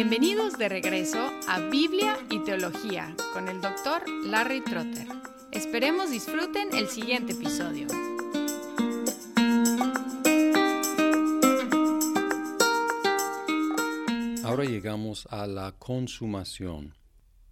Bienvenidos de regreso a Biblia y Teología con el doctor Larry Trotter. Esperemos disfruten el siguiente episodio. Ahora llegamos a la consumación.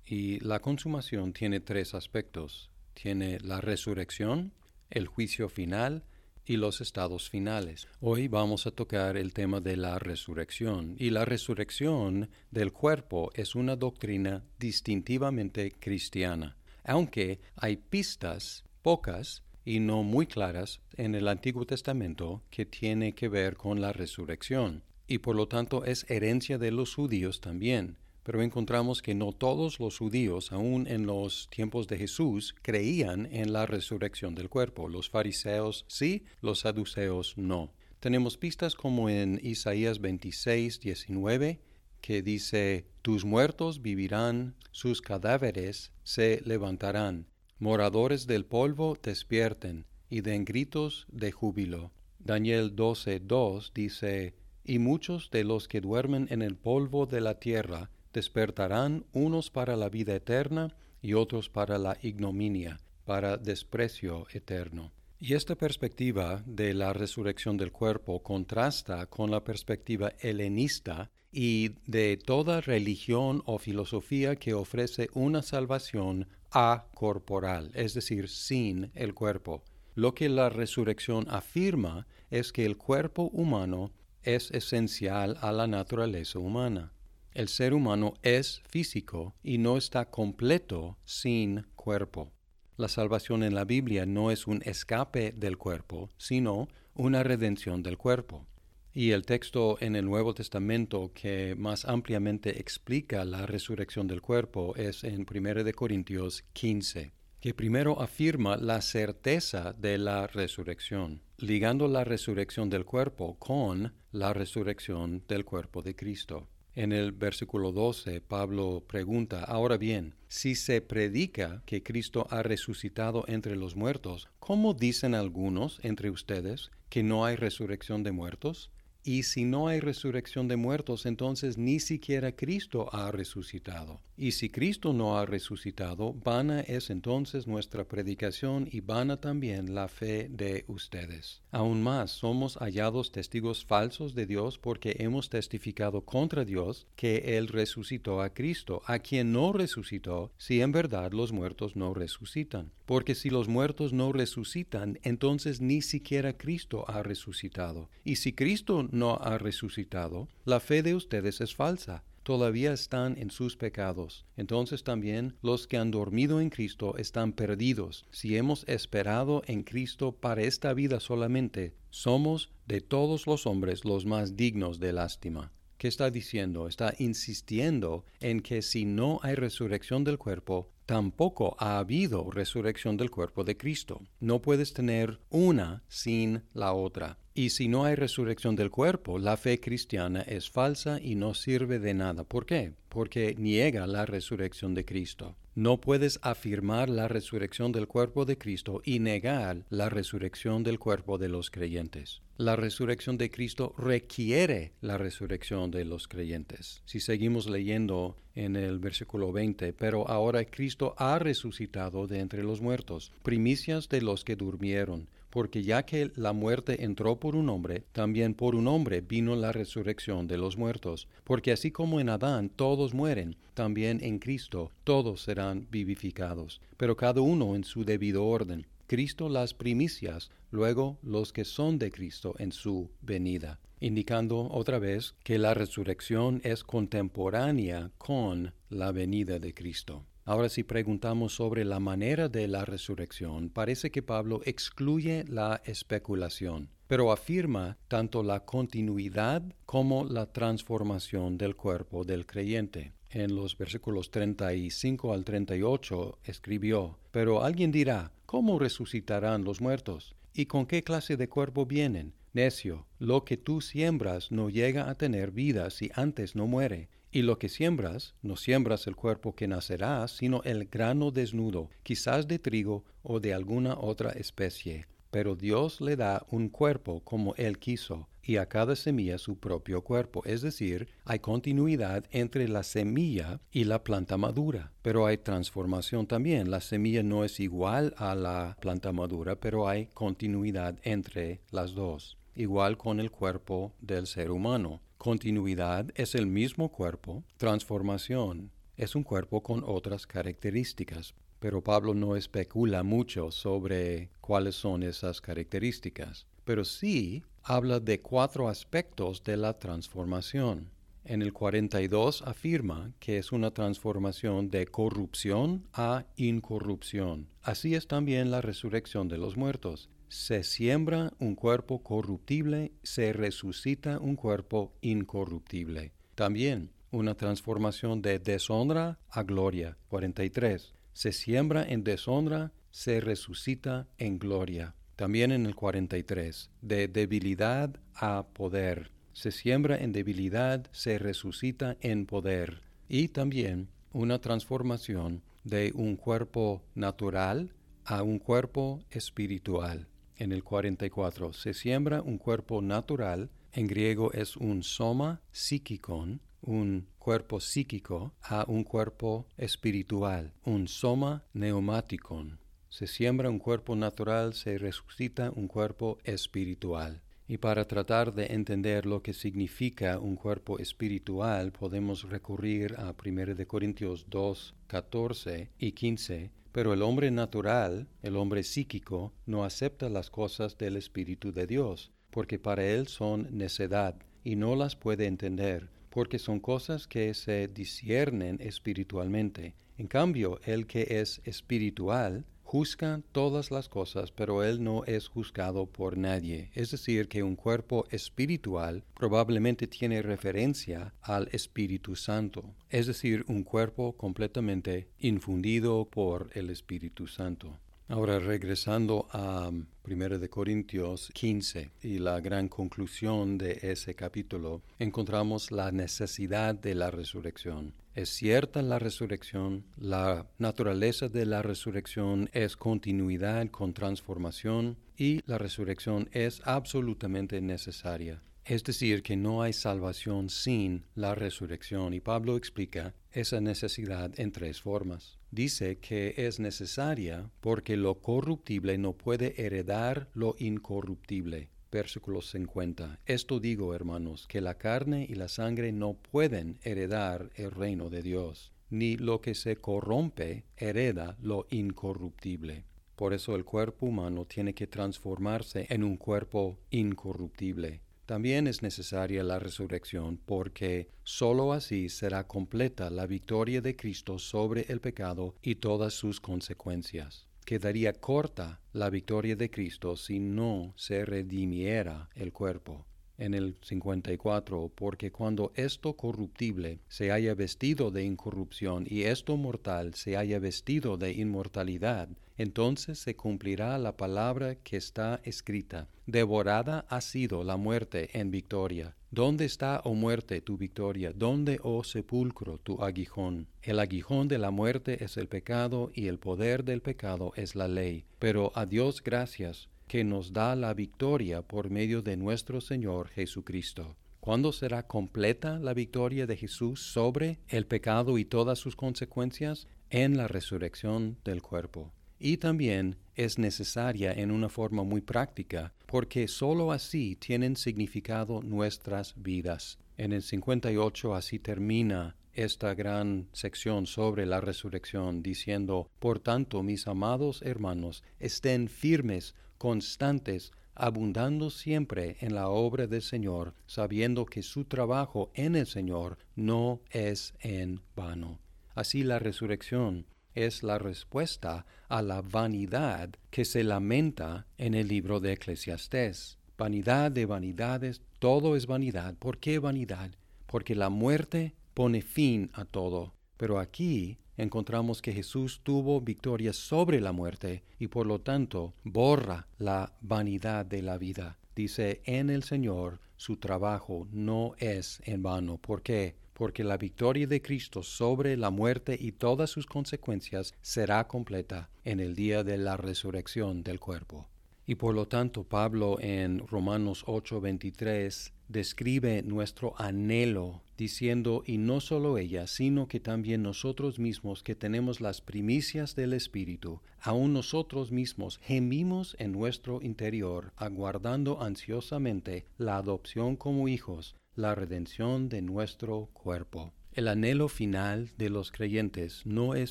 Y la consumación tiene tres aspectos. Tiene la resurrección, el juicio final y los estados finales. Hoy vamos a tocar el tema de la resurrección y la resurrección del cuerpo es una doctrina distintivamente cristiana, aunque hay pistas pocas y no muy claras en el Antiguo Testamento que tiene que ver con la resurrección y por lo tanto es herencia de los judíos también pero encontramos que no todos los judíos, aun en los tiempos de Jesús, creían en la resurrección del cuerpo. Los fariseos sí, los saduceos no. Tenemos pistas como en Isaías 26, 19, que dice, Tus muertos vivirán, sus cadáveres se levantarán. Moradores del polvo despierten, y den gritos de júbilo. Daniel 12, 2 dice, Y muchos de los que duermen en el polvo de la tierra despertarán unos para la vida eterna y otros para la ignominia, para desprecio eterno. Y esta perspectiva de la resurrección del cuerpo contrasta con la perspectiva helenista y de toda religión o filosofía que ofrece una salvación acorporal, es decir, sin el cuerpo. Lo que la resurrección afirma es que el cuerpo humano es esencial a la naturaleza humana. El ser humano es físico y no está completo sin cuerpo. La salvación en la Biblia no es un escape del cuerpo, sino una redención del cuerpo. Y el texto en el Nuevo Testamento que más ampliamente explica la resurrección del cuerpo es en 1 Corintios 15, que primero afirma la certeza de la resurrección, ligando la resurrección del cuerpo con la resurrección del cuerpo de Cristo. En el versículo 12, Pablo pregunta, ahora bien, si se predica que Cristo ha resucitado entre los muertos, ¿cómo dicen algunos entre ustedes que no hay resurrección de muertos? Y si no hay resurrección de muertos, entonces ni siquiera Cristo ha resucitado. Y si Cristo no ha resucitado, vana es entonces nuestra predicación y vana también la fe de ustedes. Aún más, somos hallados testigos falsos de Dios porque hemos testificado contra Dios que Él resucitó a Cristo, a quien no resucitó, si en verdad los muertos no resucitan. Porque si los muertos no resucitan, entonces ni siquiera Cristo ha resucitado. Y si Cristo no ha resucitado, la fe de ustedes es falsa todavía están en sus pecados. Entonces también los que han dormido en Cristo están perdidos. Si hemos esperado en Cristo para esta vida solamente, somos de todos los hombres los más dignos de lástima. ¿Qué está diciendo? Está insistiendo en que si no hay resurrección del cuerpo, tampoco ha habido resurrección del cuerpo de Cristo. No puedes tener una sin la otra. Y si no hay resurrección del cuerpo, la fe cristiana es falsa y no sirve de nada. ¿Por qué? Porque niega la resurrección de Cristo. No puedes afirmar la resurrección del cuerpo de Cristo y negar la resurrección del cuerpo de los creyentes. La resurrección de Cristo requiere la resurrección de los creyentes. Si seguimos leyendo en el versículo 20, pero ahora Cristo ha resucitado de entre los muertos, primicias de los que durmieron porque ya que la muerte entró por un hombre, también por un hombre vino la resurrección de los muertos, porque así como en Adán todos mueren, también en Cristo todos serán vivificados, pero cada uno en su debido orden. Cristo las primicias, luego los que son de Cristo en su venida, indicando otra vez que la resurrección es contemporánea con la venida de Cristo. Ahora si preguntamos sobre la manera de la resurrección, parece que Pablo excluye la especulación, pero afirma tanto la continuidad como la transformación del cuerpo del creyente. En los versículos 35 al 38 escribió, Pero alguien dirá, ¿cómo resucitarán los muertos? ¿Y con qué clase de cuerpo vienen? Necio, lo que tú siembras no llega a tener vida si antes no muere y lo que siembras, no siembras el cuerpo que nacerá, sino el grano desnudo, quizás de trigo o de alguna otra especie. pero Dios le da un cuerpo como Él quiso, y a cada semilla su propio cuerpo. Es decir, hay continuidad entre la semilla y la planta madura, pero hay transformación también. La semilla no es igual a la planta madura, pero hay continuidad entre las dos. Igual con el cuerpo del ser humano. Continuidad es el mismo cuerpo, transformación es un cuerpo con otras características, pero Pablo no especula mucho sobre cuáles son esas características, pero sí habla de cuatro aspectos de la transformación. En el 42 afirma que es una transformación de corrupción a incorrupción. Así es también la resurrección de los muertos. Se siembra un cuerpo corruptible, se resucita un cuerpo incorruptible. También una transformación de deshonra a gloria. 43 se siembra en deshonra, se resucita en gloria. También en el 43, de debilidad a poder. Se siembra en debilidad, se resucita en poder. Y también una transformación de un cuerpo natural a un cuerpo espiritual. En el 44 se siembra un cuerpo natural, en griego es un soma psíquicon, un cuerpo psíquico a un cuerpo espiritual, un soma neumáticon. Se siembra un cuerpo natural, se resucita un cuerpo espiritual. Y para tratar de entender lo que significa un cuerpo espiritual, podemos recurrir a 1 Corintios 2, 14 y 15. Pero el hombre natural, el hombre psíquico, no acepta las cosas del Espíritu de Dios, porque para él son necedad, y no las puede entender porque son cosas que se disciernen espiritualmente. En cambio, el que es espiritual juzga todas las cosas, pero él no es juzgado por nadie. Es decir, que un cuerpo espiritual probablemente tiene referencia al Espíritu Santo, es decir, un cuerpo completamente infundido por el Espíritu Santo. Ahora regresando a 1 um, de Corintios 15 y la gran conclusión de ese capítulo, encontramos la necesidad de la resurrección. Es cierta la resurrección, la naturaleza de la resurrección es continuidad con transformación y la resurrección es absolutamente necesaria. Es decir, que no hay salvación sin la resurrección. Y Pablo explica esa necesidad en tres formas. Dice que es necesaria porque lo corruptible no puede heredar lo incorruptible. Versículo 50. Esto digo, hermanos, que la carne y la sangre no pueden heredar el reino de Dios, ni lo que se corrompe hereda lo incorruptible. Por eso el cuerpo humano tiene que transformarse en un cuerpo incorruptible también es necesaria la resurrección porque sólo así será completa la victoria de Cristo sobre el pecado y todas sus consecuencias. Quedaría corta la victoria de Cristo si no se redimiera el cuerpo. En el 54, porque cuando esto corruptible se haya vestido de incorrupción y esto mortal se haya vestido de inmortalidad, entonces se cumplirá la palabra que está escrita. Devorada ha sido la muerte en victoria. ¿Dónde está, oh muerte, tu victoria? ¿Dónde, oh sepulcro, tu aguijón? El aguijón de la muerte es el pecado y el poder del pecado es la ley. Pero a Dios gracias, que nos da la victoria por medio de nuestro Señor Jesucristo. ¿Cuándo será completa la victoria de Jesús sobre el pecado y todas sus consecuencias? En la resurrección del cuerpo y también es necesaria en una forma muy práctica, porque sólo así tienen significado nuestras vidas. En el 58 así termina esta gran sección sobre la resurrección, diciendo, Por tanto, mis amados hermanos, estén firmes, constantes, abundando siempre en la obra del Señor, sabiendo que su trabajo en el Señor no es en vano. Así la resurrección es la respuesta a la vanidad que se lamenta en el libro de Eclesiastés. Vanidad de vanidades, todo es vanidad. ¿Por qué vanidad? Porque la muerte pone fin a todo. Pero aquí encontramos que Jesús tuvo victoria sobre la muerte y por lo tanto borra la vanidad de la vida. Dice, en el Señor su trabajo no es en vano. ¿Por qué? Porque la victoria de Cristo sobre la muerte y todas sus consecuencias será completa en el día de la resurrección del cuerpo. Y por lo tanto Pablo en Romanos 8:23 describe nuestro anhelo diciendo, y no solo ella, sino que también nosotros mismos que tenemos las primicias del Espíritu, aun nosotros mismos gemimos en nuestro interior, aguardando ansiosamente la adopción como hijos, la redención de nuestro cuerpo. El anhelo final de los creyentes no es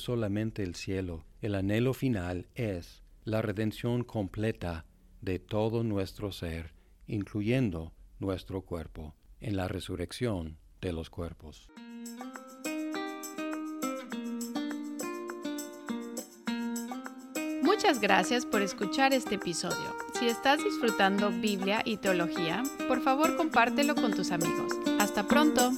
solamente el cielo, el anhelo final es la redención completa de todo nuestro ser, incluyendo nuestro cuerpo, en la resurrección de los cuerpos. Muchas gracias por escuchar este episodio. Si estás disfrutando Biblia y teología, por favor compártelo con tus amigos. Hasta pronto.